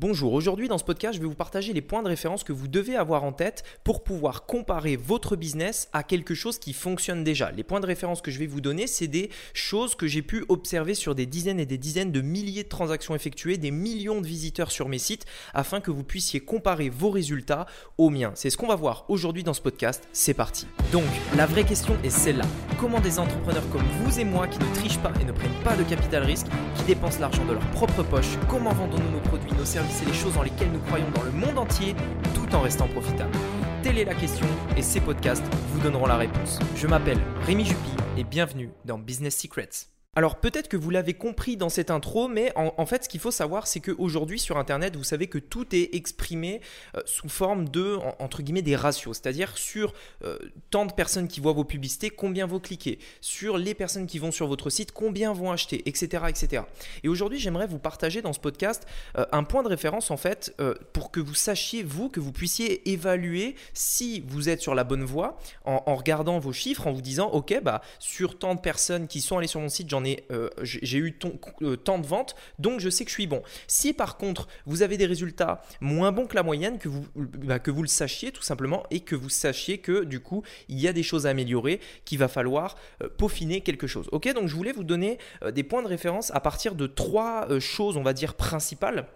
Bonjour, aujourd'hui dans ce podcast, je vais vous partager les points de référence que vous devez avoir en tête pour pouvoir comparer votre business à quelque chose qui fonctionne déjà. Les points de référence que je vais vous donner, c'est des choses que j'ai pu observer sur des dizaines et des dizaines de milliers de transactions effectuées, des millions de visiteurs sur mes sites, afin que vous puissiez comparer vos résultats aux miens. C'est ce qu'on va voir aujourd'hui dans ce podcast. C'est parti. Donc, la vraie question est celle-là. Comment des entrepreneurs comme vous et moi qui ne trichent pas et ne prennent pas de capital risque, qui dépensent l'argent de leur propre poche, comment vendons-nous nos produits, nos services c'est les choses dans lesquelles nous croyons dans le monde entier tout en restant profitable Telle est la question et ces podcasts vous donneront la réponse. Je m'appelle Rémi Jupy et bienvenue dans Business Secrets. Alors peut-être que vous l'avez compris dans cette intro, mais en, fait ce qu'il faut savoir c'est qu'aujourd'hui sur Internet vous savez que tout est exprimé euh, sous forme de, entre guillemets, des ratios, c'est-à-dire sur euh, tant de personnes qui voient vos publicités, combien vont cliquer, sur les personnes qui vont sur votre site, combien vont acheter, etc. etc. Et aujourd'hui j'aimerais vous partager dans ce podcast euh, un point de référence en fait pour que vous sachiez, vous, que vous puissiez évaluer si vous êtes sur la bonne voie en, regardant vos chiffres, en vous disant ok, bah, sur tant de personnes qui sont allées sur mon site, j'en euh, j'ai eu euh, tant de ventes, donc je sais que je suis bon. Si par contre vous avez des résultats moins bons que la moyenne, que vous, bah, le sachiez tout simplement et que vous sachiez que du coup il y a des choses à améliorer, qu'il va falloir euh, peaufiner quelque chose. Ok, donc je voulais vous donner des points de référence à partir de trois choses, on va dire principales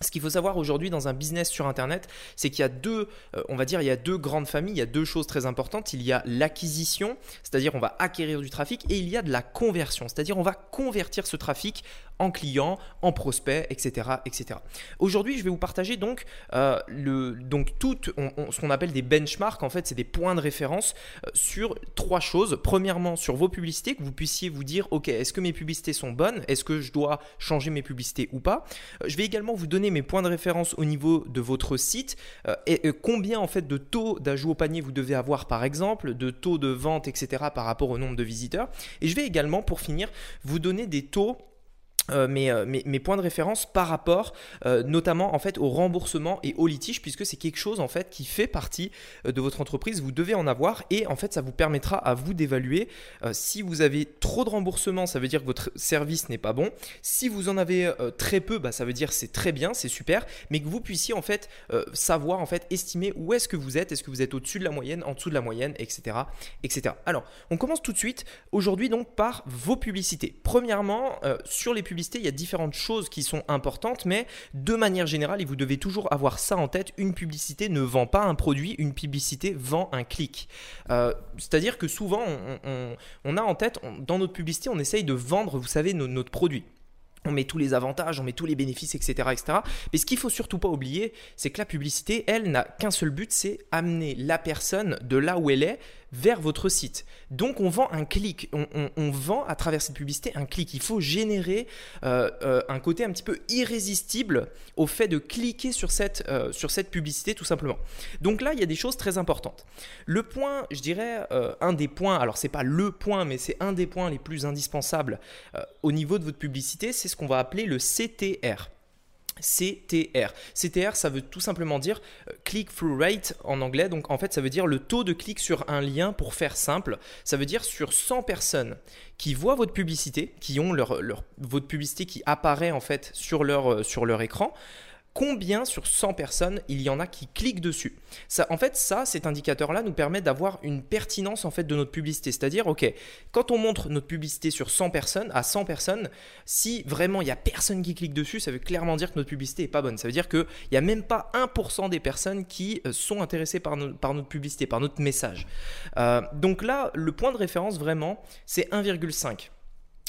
ce qu'il faut savoir aujourd'hui dans un business sur Internet, c'est qu'il y a deux, euh, on va dire, il y a deux grandes familles, il y a deux choses très importantes. Il y a l'acquisition, c'est-à-dire on va acquérir du trafic, et il y a de la conversion, c'est-à-dire on va convertir ce trafic en client, en prospect, etc. etc. Aujourd'hui, je vais vous partager donc, euh, le, donc tout ce qu'on appelle des benchmarks, en fait, c'est des points de référence euh, sur trois choses. Premièrement, sur vos publicités, que vous puissiez vous dire, ok, est-ce que mes publicités sont bonnes? Est-ce que je dois changer mes publicités ou pas? Je vais également vous donner mes points de référence au niveau de votre site euh, et combien en fait de taux d'ajout au panier vous devez avoir par exemple, de taux de vente, etc. par rapport au nombre de visiteurs. Et je vais également pour finir vous donner des taux euh, euh, mes, mes, points de référence par rapport euh, notamment en fait au remboursement et au litige puisque c'est quelque chose en fait qui fait partie de votre entreprise. Vous devez en avoir et en fait ça vous permettra à vous d'évaluer si vous avez trop de remboursement ça veut dire que votre service n'est pas bon. Si vous en avez très peu bah, ça veut dire c'est très bien c'est super. Mais que vous puissiez en fait savoir en fait estimer où est-ce que vous êtes. Est-ce que vous êtes au-dessus de la moyenne en dessous de la moyenne etc etc alors on commence tout de suite aujourd'hui donc par vos publicités. Premièrement sur les publicités il y a différentes choses qui sont importantes, mais de manière générale, et vous devez toujours avoir ça en tête, une publicité ne vend pas un produit, une publicité vend un clic. Euh, c'est-à-dire que souvent, on, a en tête, dans notre publicité, on essaye de vendre, vous savez, notre produit on met tous les avantages, on met tous les bénéfices, etc. etc. Mais ce qu'il faut surtout pas oublier, c'est que la publicité, elle, n'a qu'un seul but, c'est amener la personne de là où elle est vers votre site. Donc on vend un clic, on, vend à travers cette publicité un clic. Il faut générer euh, euh, un côté un petit peu irrésistible au fait de cliquer sur cette, euh, sur cette publicité tout simplement. Donc là, il y a des choses très importantes. Le point, je dirais, un des points, alors c'est pas le point, mais c'est un des points les plus indispensables au niveau de votre publicité, c'est ce qu'on va appeler le CTR. CTR. CTR, ça veut tout simplement dire euh, click-through rate en anglais. Donc en fait, ça veut dire le taux de clic sur un lien pour faire simple. Ça veut dire sur 100 personnes qui voient votre publicité, qui ont leur, votre publicité qui apparaît en fait sur leur, euh, sur leur écran, combien sur 100 personnes il y en a qui cliquent dessus. En fait, ça, cet indicateur-là nous permet d'avoir une pertinence en fait de notre publicité. C'est-à-dire, ok, quand on montre notre publicité sur 100 personnes, à 100 personnes, si vraiment il n'y a personne qui clique dessus, ça veut clairement dire que notre publicité est pas bonne. Ça veut dire qu'il n'y a même pas 1% des personnes qui euh, sont intéressées par, par notre publicité, par notre message. Euh, donc là, le point de référence vraiment, c'est 1,5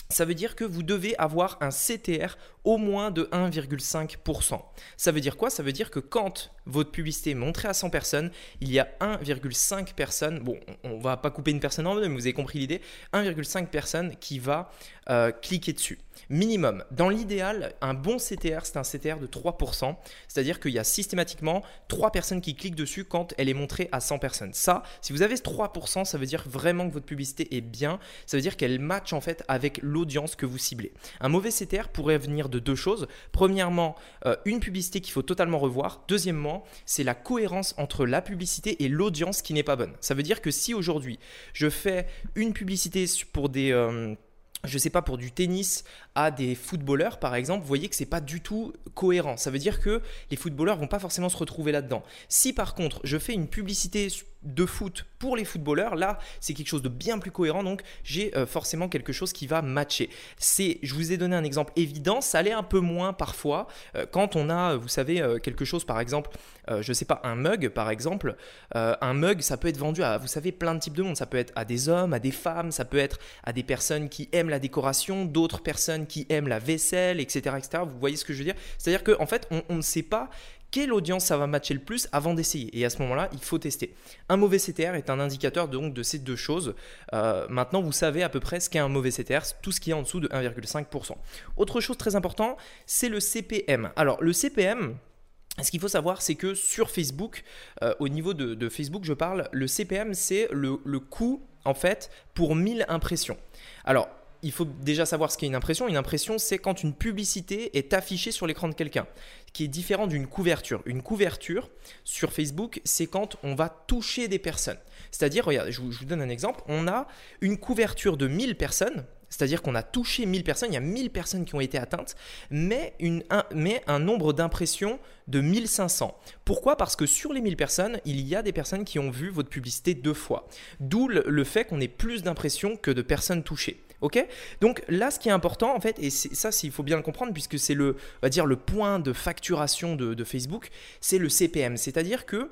ça veut dire que vous devez avoir un CTR au moins de 1,5%. Ça veut dire quoi? Ça veut dire que quand votre publicité montrée à 100 personnes, il y a 1,5 personnes, bon, on va pas couper une personne en deux, mais vous avez compris l'idée, 1,5 personnes qui va euh, cliquer dessus. Minimum. Dans l'idéal, un bon CTR, c'est un CTR de 3%, c'est-à-dire qu'il y a systématiquement 3 personnes qui cliquent dessus quand elle est montrée à 100 personnes. Ça, si vous avez ce 3%, ça veut dire vraiment que votre publicité est bien, ça veut dire qu'elle match en fait avec l'audience que vous ciblez. Un mauvais CTR pourrait venir de deux choses. Premièrement, euh, une publicité qu'il faut totalement revoir. Deuxièmement, c'est la cohérence entre la publicité et l'audience qui n'est pas bonne. Ça veut dire que si aujourd'hui je fais une publicité pour des... Euh, je sais pas, pour du tennis à des footballeurs, par exemple, vous voyez que c'est pas du tout cohérent. Ça veut dire que les footballeurs vont pas forcément se retrouver là-dedans. Si par contre, je fais une publicité de foot pour les footballeurs, là, c'est quelque chose de bien plus cohérent, donc j'ai euh, forcément quelque chose qui va matcher. C'est, je vous ai donné un exemple évident, ça allait un peu moins parfois euh, quand on a, vous savez, euh, quelque chose, par exemple, je sais pas, un mug, par exemple, un mug, ça peut être vendu à, vous savez, plein de types de monde. Ça peut être à des hommes, à des femmes, ça peut être à des personnes qui aiment la décoration, d'autres personnes qui aiment la vaisselle, etc., etc. Vous voyez ce que je veux dire? C'est-à-dire qu'en en fait, on ne sait pas quelle audience ça va matcher le plus avant d'essayer. Et à ce moment-là, il faut tester. Un mauvais CTR est un indicateur donc de ces deux choses. Euh, maintenant, vous savez à peu près ce qu'est un mauvais CTR, tout ce qui est en dessous de 1,5%. Autre chose très importante, c'est le CPM. Alors, le CPM, ce qu'il faut savoir, c'est que sur Facebook, euh, au niveau de, Facebook, je parle, le CPM, c'est le, le coût, en fait, pour 1000 impressions. Alors, il faut déjà savoir ce qu'est une impression. Une impression, c'est quand une publicité est affichée sur l'écran de quelqu'un, qui est différent d'une couverture. Une couverture sur Facebook, c'est quand on va toucher des personnes. C'est-à-dire, regardez, je vous, donne un exemple. On a une couverture de 1000 personnes, c'est-à-dire qu'on a touché 1000 personnes, il y a 1000 personnes qui ont été atteintes, mais, un nombre d'impressions de 1500. Pourquoi? Parce que sur les 1000 personnes, il y a des personnes qui ont vu votre publicité deux fois. D'où le, fait qu'on ait plus d'impressions que de personnes touchées. Ok Donc là, ce qui est important, en fait, et ça, il faut bien le comprendre, puisque c'est le, va dire, le point de facturation de, de Facebook, c'est le CPM. C'est-à-dire que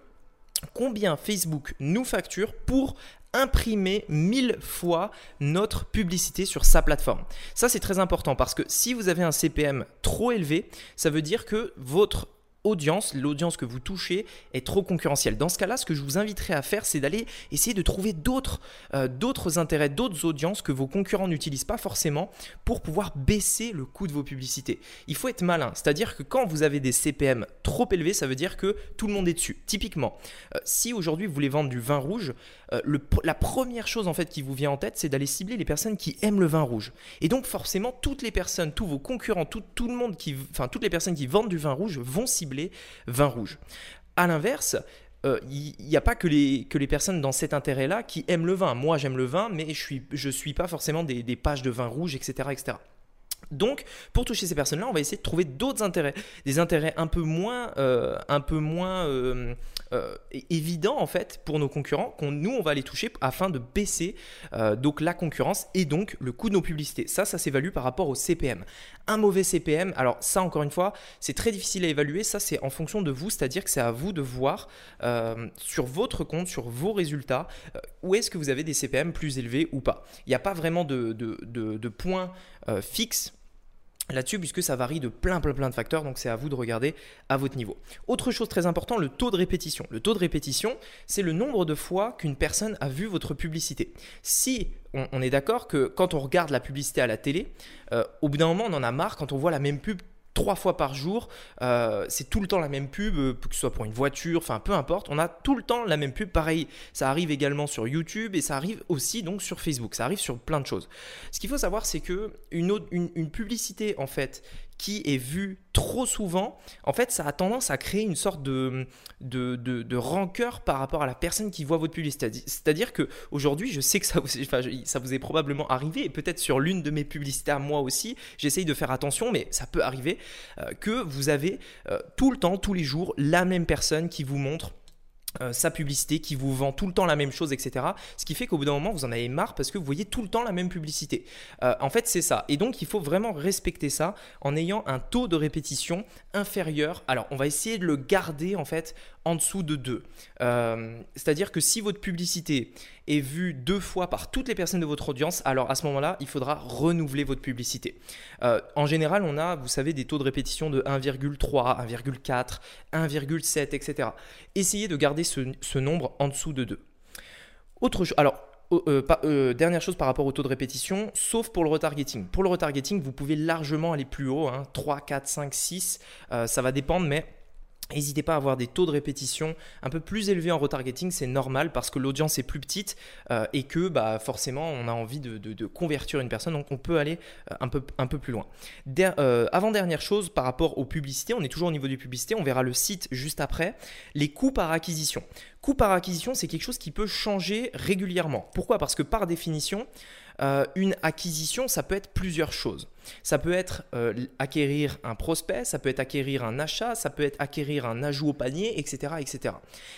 combien Facebook nous facture pour imprimer mille fois notre publicité sur sa plateforme. Ça, c'est très important parce que si vous avez un CPM trop élevé, ça veut dire que votre audience, l'audience que vous touchez est trop concurrentielle. Dans ce cas-là, ce que je vous inviterai à faire, c'est d'aller essayer de trouver d'autres euh, d'autres intérêts, d'autres audiences que vos concurrents n'utilisent pas forcément pour pouvoir baisser le coût de vos publicités. Il faut être malin, c'est-à-dire que quand vous avez des CPM trop élevés, ça veut dire que tout le monde est dessus. Typiquement, euh, si aujourd'hui vous voulez vendre du vin rouge, euh, la première chose en fait qui vous vient en tête, c'est d'aller cibler les personnes qui aiment le vin rouge. Et donc forcément, toutes les personnes, tous vos concurrents, tout, tout le monde qui, enfin toutes les personnes qui vendent du vin rouge vont cibler vin rouge. À l'inverse, il euh, n'y a pas que les, que personnes dans cet intérêt-là qui aiment le vin. Moi, j'aime le vin, mais je ne suis, pas forcément des, des, pages de vin rouge, etc. etc. Donc, pour toucher ces personnes-là, on va essayer de trouver d'autres intérêts, des intérêts un peu moins, euh, un peu moins euh, euh, évidents en fait pour nos concurrents, qu'on nous on va les toucher afin de baisser donc la concurrence et donc le coût de nos publicités. Ça, ça s'évalue par rapport au CPM. Un mauvais CPM, alors ça encore une fois, c'est très difficile à évaluer. Ça, c'est en fonction de vous, c'est-à-dire que c'est à vous de voir sur votre compte, sur vos résultats, où est-ce que vous avez des CPM plus élevés ou pas. Il n'y a pas vraiment de, de, de, de là-dessus puisque ça varie de plein plein plein de facteurs donc c'est à vous de regarder à votre niveau. Autre chose très importante, le taux de répétition. Le taux de répétition, c'est le nombre de fois qu'une personne a vu votre publicité. Si on, est d'accord que quand on regarde la publicité à la télé, euh, au bout d'un moment on en a marre quand on voit la même pub trois fois par jour. Euh, c'est tout le temps la même pub, euh, que ce soit pour une voiture, enfin peu importe. On a tout le temps la même pub. Pareil, ça arrive également sur YouTube et ça arrive aussi donc sur Facebook. Ça arrive sur plein de choses. Ce qu'il faut savoir, c'est que une, une publicité en fait est vu trop souvent, en fait, ça a tendance à créer une sorte de, de, de, rancœur par rapport à la personne qui voit votre publicité. C'est-à-dire que aujourd'hui, je sais que ça vous, est probablement arrivé, et peut-être sur l'une de mes publicités moi aussi, j'essaye de faire attention, mais ça peut arriver euh, que vous avez euh, tout le temps, tous les jours, la même personne qui vous montre euh, sa publicité qui vous vend tout le temps la même chose, etc. Ce qui fait qu'au bout d'un moment, vous en avez marre parce que vous voyez tout le temps la même publicité. Euh, en fait, c'est ça. Et donc, il faut vraiment respecter ça en ayant un taux de répétition inférieur. Alors, on va essayer de le garder en fait en dessous de 2. Euh, c'est-à-dire que si votre publicité est vue deux fois par toutes les personnes de votre audience, alors à ce moment-là, il faudra renouveler votre publicité. Euh, en général, on a, vous savez, des taux de répétition de 1,3, 1,4, 1,7, etc. Essayez de garder ce, nombre en dessous de 2. Autre chose, alors euh, dernière chose par rapport au taux de répétition, sauf pour le retargeting. Pour le retargeting, vous pouvez largement aller plus haut, 3, 4, 5, 6, ça va dépendre, mais N'hésitez pas à avoir des taux de répétition un peu plus élevés en retargeting, c'est normal parce que l'audience est plus petite euh, et que bah, forcément on a envie de, convertir une personne, donc on peut aller euh, un, peu, plus loin. Euh, avant-dernière chose par rapport aux publicités, on est toujours au niveau des publicités, on verra le site juste après, les coûts par acquisition. Coût par acquisition, c'est quelque chose qui peut changer régulièrement. Pourquoi? Parce que par définition, euh, une acquisition, ça peut être plusieurs choses. Ça peut être euh, acquérir un prospect, ça peut être acquérir un achat, ça peut être acquérir un ajout au panier, etc., etc.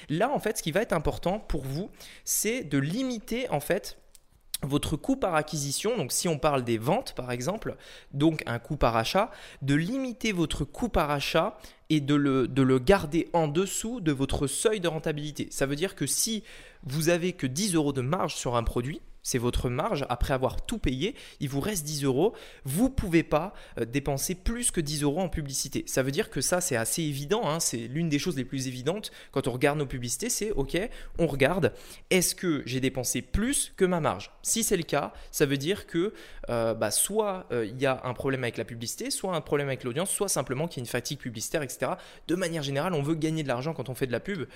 Là, en fait, ce qui va être important pour vous, c'est de limiter en fait votre coût par acquisition, donc si on parle des ventes par exemple, donc un coût par achat, de limiter votre coût par achat et de le, de le garder en dessous de votre seuil de rentabilité. Ça veut dire que si vous avez que 10 euros de marge sur un produit, c'est votre marge. Après avoir tout payé, il vous reste 10 euros. Vous ne pouvez pas euh, dépenser plus que 10 euros en publicité. Ça veut dire que ça, c'est assez évident. Hein. C'est l'une des choses les plus évidentes quand on regarde nos publicités. C'est OK, on regarde, est-ce que j'ai dépensé plus que ma marge? Si c'est le cas, ça veut dire que euh, bah, soit euh, il y a un problème avec la publicité, soit un problème avec l'audience, soit simplement qu'il y a une fatigue publicitaire, etc. De manière générale, on veut gagner de l'argent quand on fait de la pub.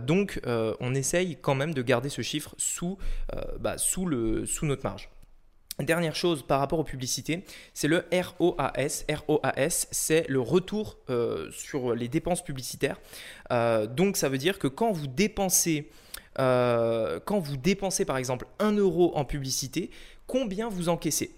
donc, on essaye quand même de garder ce chiffre sous, bah, sous sous notre marge. Dernière chose par rapport aux publicités, c'est le ROAS. ROAS, c'est le retour euh, sur les dépenses publicitaires. Euh, donc ça veut dire que quand vous dépensez, euh, quand vous dépensez par exemple 1 euro en publicité, combien vous encaissez?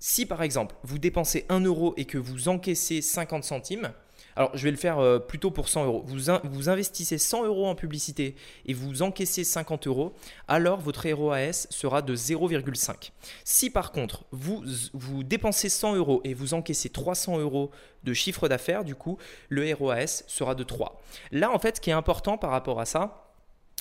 Si par exemple vous dépensez 1 euro et que vous encaissez 50 centimes, alors, je vais le faire euh, plutôt pour 100 euros. Vous, vous investissez 100 euros en publicité et vous encaissez 50 euros, alors votre ROAS sera de 0,5. Si par contre, vous, vous dépensez 100 euros et vous encaissez 300 euros de chiffre d'affaires, du coup, le ROAS sera de 3. Là, en fait, ce qui est important par rapport à ça,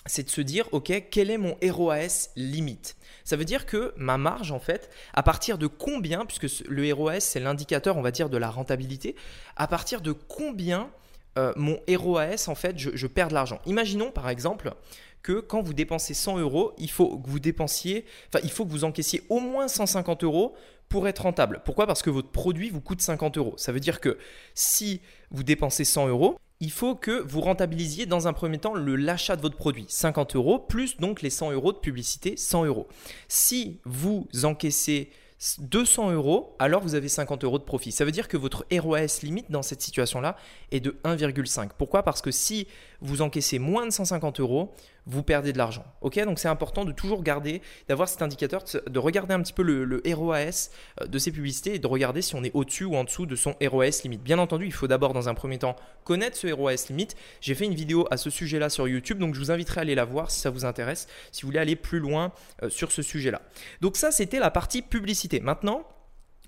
c'est de se dire, OK, quel est mon ROAS limite? Ça veut dire que ma marge, en fait, à partir de combien, puisque le ROAS, c'est l'indicateur, on va dire, de la rentabilité, à partir de combien euh, mon ROAS, en fait, je, perds de l'argent? Imaginons, par exemple, que quand vous dépensez 100 euros, il faut que vous il faut que vous encaissiez au moins 150 euros pour être rentable. Pourquoi? Parce que votre produit vous coûte 50 euros. Ça veut dire que si vous dépensez 100 euros, il faut que vous rentabilisiez dans un premier temps le l'achat de votre produit, 50 euros, plus donc les 100 euros de publicité, 100 euros. Si vous encaissez 200 euros, alors vous avez 50 euros de profit. Ça veut dire que votre ROAS limite dans cette situation-là est de 1,5. Pourquoi? Parce que si vous encaissez moins de 150 euros, vous perdez de l'argent. Ok, donc c'est important de toujours garder, d'avoir cet indicateur, de regarder un petit peu le, ROAS euh, de ces publicités et de regarder si on est au-dessus ou en dessous de son ROAS limite. Bien entendu, il faut d'abord dans un premier temps connaître ce ROAS limite. J'ai fait une vidéo à ce sujet-là sur YouTube, donc je vous inviterai à aller la voir si ça vous intéresse, si vous voulez aller plus loin euh, sur ce sujet-là. Donc ça, c'était la partie publicité. Maintenant,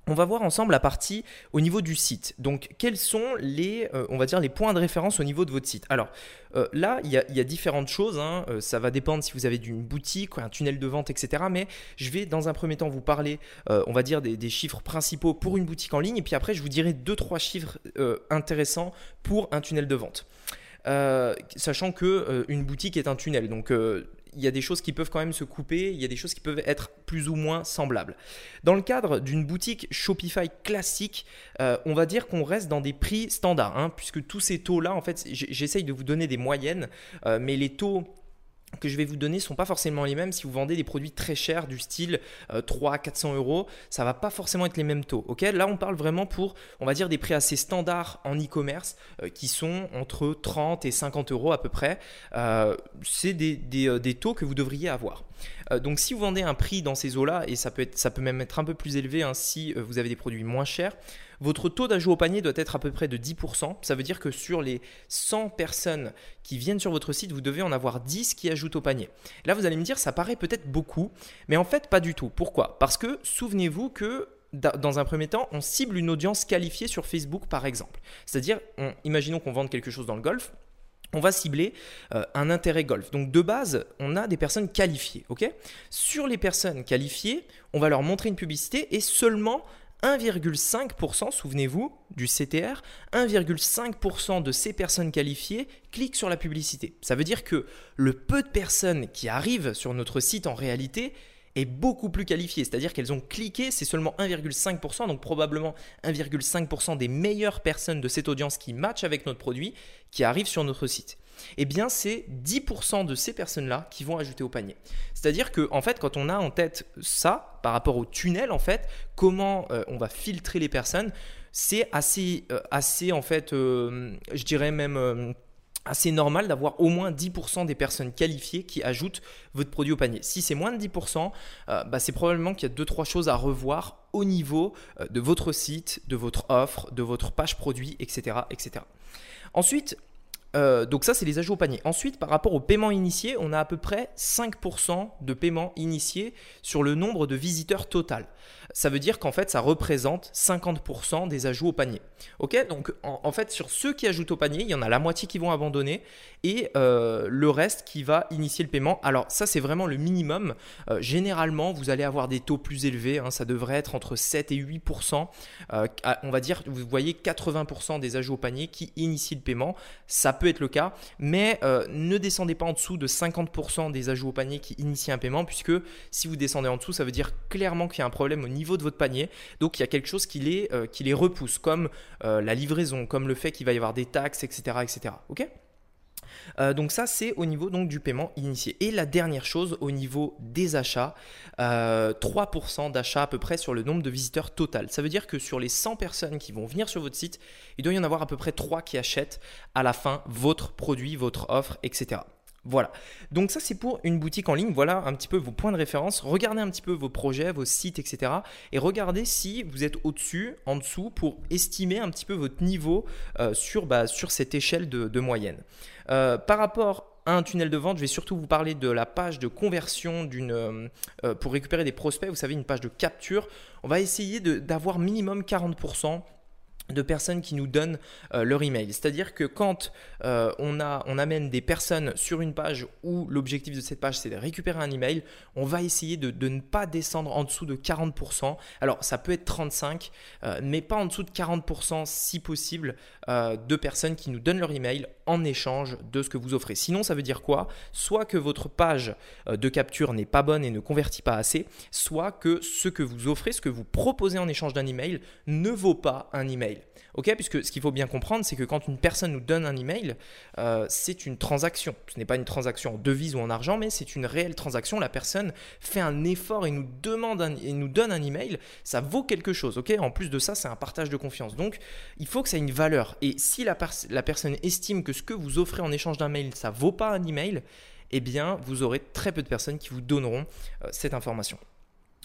on va voir ensemble la partie au niveau du site. Donc, quels sont les, euh, on va dire, les points de référence au niveau de votre site? Alors, euh, là, il y, a, différentes choses. Hein. Euh, ça va dépendre si vous avez une boutique, un tunnel de vente, etc. Mais je vais, dans un premier temps, vous parler, on va dire, des, chiffres principaux pour une boutique en ligne. Et puis après, je vous dirai deux, trois chiffres intéressants pour un tunnel de vente. sachant que une boutique est un tunnel. Donc il y a des choses qui peuvent quand même se couper, il y a des choses qui peuvent être plus ou moins semblables. Dans le cadre d'une boutique Shopify classique, euh, on va dire qu'on reste dans des prix standards, hein, puisque tous ces taux-là, en fait, j'essaye de vous donner des moyennes, euh, mais les taux que je vais vous donner ne sont pas forcément les mêmes. Si vous vendez des produits très chers du style 3 euh, 400 euros, ça va pas forcément être les mêmes taux. Ok, là on parle vraiment pour, on va dire des prix assez standards en e-commerce euh, qui sont entre 30 et 50 euros à peu près. Euh, c'est des, des, taux que vous devriez avoir. Donc si vous vendez un prix dans ces eaux-là et ça peut même être un peu plus élevé hein, si vous avez des produits moins chers votre taux d'ajout au panier doit être à peu près de 10%. Ça veut dire que sur les 100 personnes qui viennent sur votre site, vous devez en avoir 10 qui ajoutent au panier. Là, vous allez me dire, ça paraît peut-être beaucoup, mais en fait, pas du tout. Pourquoi? Parce que souvenez-vous que dans un premier temps, on cible une audience qualifiée sur Facebook, par exemple. C'est-à-dire, imaginons qu'on vende quelque chose dans le golf, on va cibler euh, un intérêt golf. Donc de base, on a des personnes qualifiées. Sur les personnes qualifiées, on va leur montrer une publicité et seulement 1,5%, souvenez-vous du CTR, 1,5% de ces personnes qualifiées cliquent sur la publicité. Ça veut dire que le peu de personnes qui arrivent sur notre site en réalité est beaucoup plus qualifié, c'est-à-dire qu'elles ont cliqué, c'est seulement 1,5%, donc probablement 1,5% des meilleures personnes de cette audience qui matchent avec notre produit qui arrivent sur notre site eh bien c'est 10% de ces personnes-là qui vont ajouter au panier. C'est-à-dire que en fait, quand on a en tête ça par rapport au tunnel, en fait, comment euh, on va filtrer les personnes, c'est assez, euh, assez en fait, euh, je dirais même assez normal d'avoir au moins 10% des personnes qualifiées qui ajoutent votre produit au panier. Si c'est moins de 10%, euh, bah, c'est probablement qu'il y a 2-3 choses à revoir au niveau euh, de votre site, de votre offre, de votre page produit, etc. etc. Ensuite, euh, donc ça, c'est les ajouts au panier. Ensuite, par rapport au paiement initié, on a à peu près 5% de paiement initié sur le nombre de visiteurs total ça veut dire qu'en fait, ça représente 50% des ajouts au panier. Ok, donc en, fait, sur ceux qui ajoutent au panier, il y en a la moitié qui vont abandonner et euh, le reste qui va initier le paiement. Alors ça, c'est vraiment le minimum. Euh, généralement, vous allez avoir des taux plus élevés. Hein. ça devrait être entre 7 et 8%. Euh, on va dire, vous voyez, 80% des ajouts au panier qui initient le paiement. Ça peut être le cas, mais ne descendez pas en dessous de 50% des ajouts au panier qui initient un paiement, puisque si vous descendez en dessous, ça veut dire clairement qu'il y a un problème au niveau de votre panier. Donc il y a quelque chose qui les, euh, qui les repousse, comme euh, la livraison, comme le fait qu'il va y avoir des taxes, etc. etc. Ok? Euh, donc ça c'est au niveau du paiement initié. Et la dernière chose au niveau des achats, 3% d'achats à peu près sur le nombre de visiteurs total. Ça veut dire que sur les 100 personnes qui vont venir sur votre site, il doit y en avoir à peu près 3 qui achètent à la fin votre produit, votre offre, etc. Voilà. Donc ça c'est pour une boutique en ligne. Voilà un petit peu vos points de référence. Regardez un petit peu vos projets, vos sites, etc. Et regardez si vous êtes au-dessus, en dessous, pour estimer un petit peu votre niveau euh, sur, bah, sur cette échelle de, moyenne. Euh, par rapport à un tunnel de vente, je vais surtout vous parler de la page de conversion euh, pour récupérer des prospects. Vous savez, une page de capture. On va essayer d'avoir minimum 40% de personnes qui nous donnent euh, leur email. C'est-à-dire que quand euh, on, amène des personnes sur une page où l'objectif de cette page c'est de récupérer un email, on va essayer de, ne pas descendre en dessous de 40%. Alors ça peut être 35%, euh, mais pas en dessous de 40% si possible de personnes qui nous donnent leur email en échange de ce que vous offrez. Sinon ça veut dire quoi? Soit que votre page de capture n'est pas bonne et ne convertit pas assez, soit que ce que vous offrez, ce que vous proposez en échange d'un email ne vaut pas un email. Ok, puisque ce qu'il faut bien comprendre, c'est que quand une personne nous donne un email, euh, c'est une transaction. Ce n'est pas une transaction en devise ou en argent, mais c'est une réelle transaction. La personne fait un effort et nous demande et nous donne un email. Ça vaut quelque chose. Ok, en plus de ça, c'est un partage de confiance. Donc, il faut que ça ait une valeur. Et si la, la personne estime que ce que vous offrez en échange d'un mail, ça vaut pas un email, eh bien, vous aurez très peu de personnes qui vous donneront euh, cette information.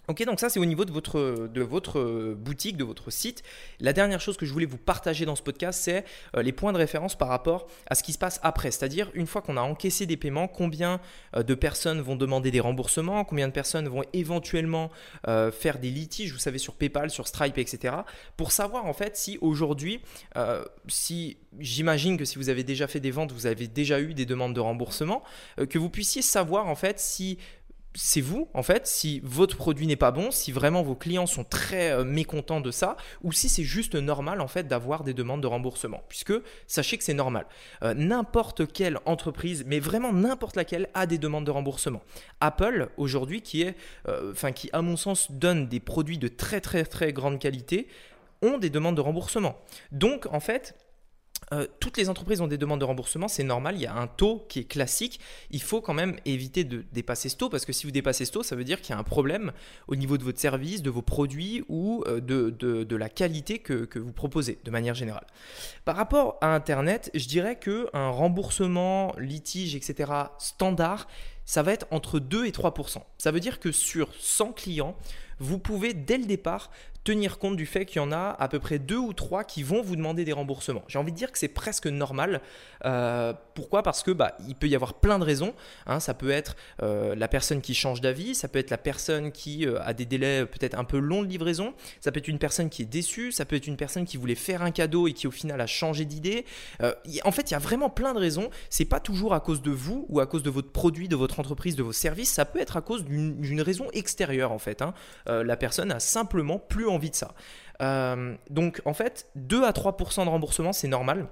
Ok, donc ça c'est au niveau de votre, votre boutique, de votre site. La dernière chose que je voulais vous partager dans ce podcast, c'est euh, les points de référence par rapport à ce qui se passe après. C'est-à-dire, une fois qu'on a encaissé des paiements, combien euh, de personnes vont demander des remboursements, combien de personnes vont éventuellement euh, faire des litiges, vous savez, sur PayPal, sur Stripe, etc. Pour savoir en fait si aujourd'hui, si j'imagine que si vous avez déjà fait des ventes, vous avez déjà eu des demandes de remboursement, que vous puissiez savoir en fait si c'est vous, en fait, si votre produit n'est pas bon, si vraiment vos clients sont très euh, mécontents de ça, ou si c'est juste normal, en fait, d'avoir des demandes de remboursement. Puisque sachez que c'est normal. Euh, n'importe quelle entreprise, mais vraiment n'importe laquelle, a des demandes de remboursement. Apple, aujourd'hui, qui est, euh, enfin, qui, à mon sens, donne des produits de très, très, très grande qualité, ont des demandes de remboursement. Donc, en fait, euh, toutes les entreprises ont des demandes de remboursement, c'est normal, il y a un taux qui est classique. Il faut quand même éviter de dépasser ce taux parce que si vous dépassez ce taux, ça veut dire qu'il y a un problème au niveau de votre service, de vos produits ou euh, de, la qualité que, que, vous proposez de manière générale. Par rapport à Internet, je dirais qu'un remboursement, litige, etc. standard, ça va être entre 2 et 3% Ça veut dire que sur 100 clients, vous pouvez dès le départ tenir compte du fait qu'il y en a à peu près deux ou trois qui vont vous demander des remboursements. J'ai envie de dire que c'est presque normal. Euh, pourquoi? Parce que bah, il peut y avoir plein de raisons. Hein. Ça peut être euh, la personne qui change d'avis, ça peut être la personne qui euh, a des délais peut-être un peu longs de livraison, ça peut être une personne qui est déçue, ça peut être une personne qui voulait faire un cadeau et qui au final a changé d'idée. en fait, il y a vraiment plein de raisons. C'est pas toujours à cause de vous ou à cause de votre produit, de votre entreprise, de vos services. Ça peut être à cause d'une raison extérieure en fait. Hein. la personne a simplement plus envie de ça. Euh, donc en fait, 2 à 3% de remboursement, c'est normal.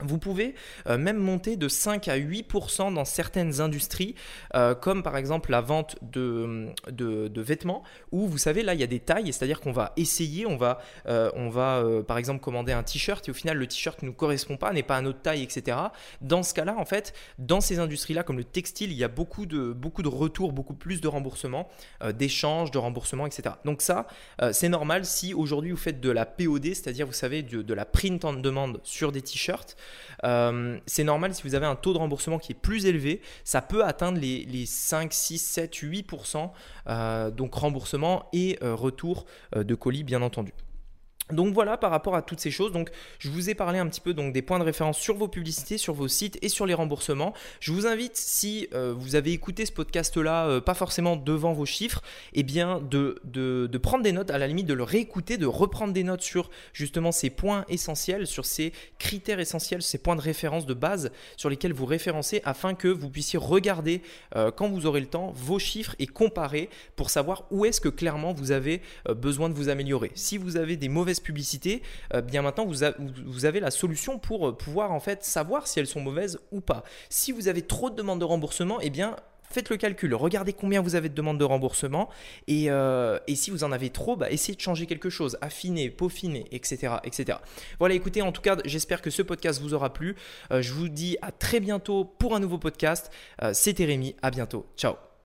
Vous pouvez euh, même monter de 5 à 8% dans certaines industries, euh, comme par exemple la vente de, de, vêtements, où vous savez, là, il y a des tailles, c'est-à-dire qu'on va essayer, on va, euh, on va par exemple commander un t-shirt, et au final, le t-shirt ne nous correspond pas, n'est pas à notre taille, etc. Dans ce cas-là, en fait, dans ces industries-là, comme le textile, il y a beaucoup de, beaucoup de retours, beaucoup plus de remboursements, d'échanges, de remboursements, etc. Donc ça, c'est normal si aujourd'hui vous faites de la POD, c'est-à-dire, vous savez, de, de la print on demand sur des t-shirts. Euh, c'est normal si vous avez un taux de remboursement qui est plus élevé, ça peut atteindre les, les 5, 6, 7, 8%. donc remboursement et retour de colis bien entendu. Donc voilà par rapport à toutes ces choses. Donc je vous ai parlé un petit peu donc des points de référence sur vos publicités, sur vos sites et sur les remboursements. Je vous invite si euh, vous avez écouté ce podcast là, euh, pas forcément devant vos chiffres, eh bien de, de, prendre des notes, à la limite de le réécouter, de reprendre des notes sur justement ces points essentiels, sur ces critères essentiels, ces points de référence de base sur lesquels vous référencez afin que vous puissiez regarder euh, quand vous aurez le temps vos chiffres et comparer pour savoir où est-ce que clairement vous avez besoin de vous améliorer. Si vous avez des mauvaises publicité, euh, bien maintenant vous, avez la solution pour euh, pouvoir en fait savoir si elles sont mauvaises ou pas. Si vous avez trop de demandes de remboursement, eh bien faites le calcul, regardez combien vous avez de demandes de remboursement et, euh, si vous en avez trop, bah, essayez de changer quelque chose, affiner, peaufiner, etc., etc. Voilà, écoutez, en tout cas, j'espère que ce podcast vous aura plu. je vous dis à très bientôt pour un nouveau podcast. C'était Rémi, à bientôt. Ciao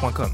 com a.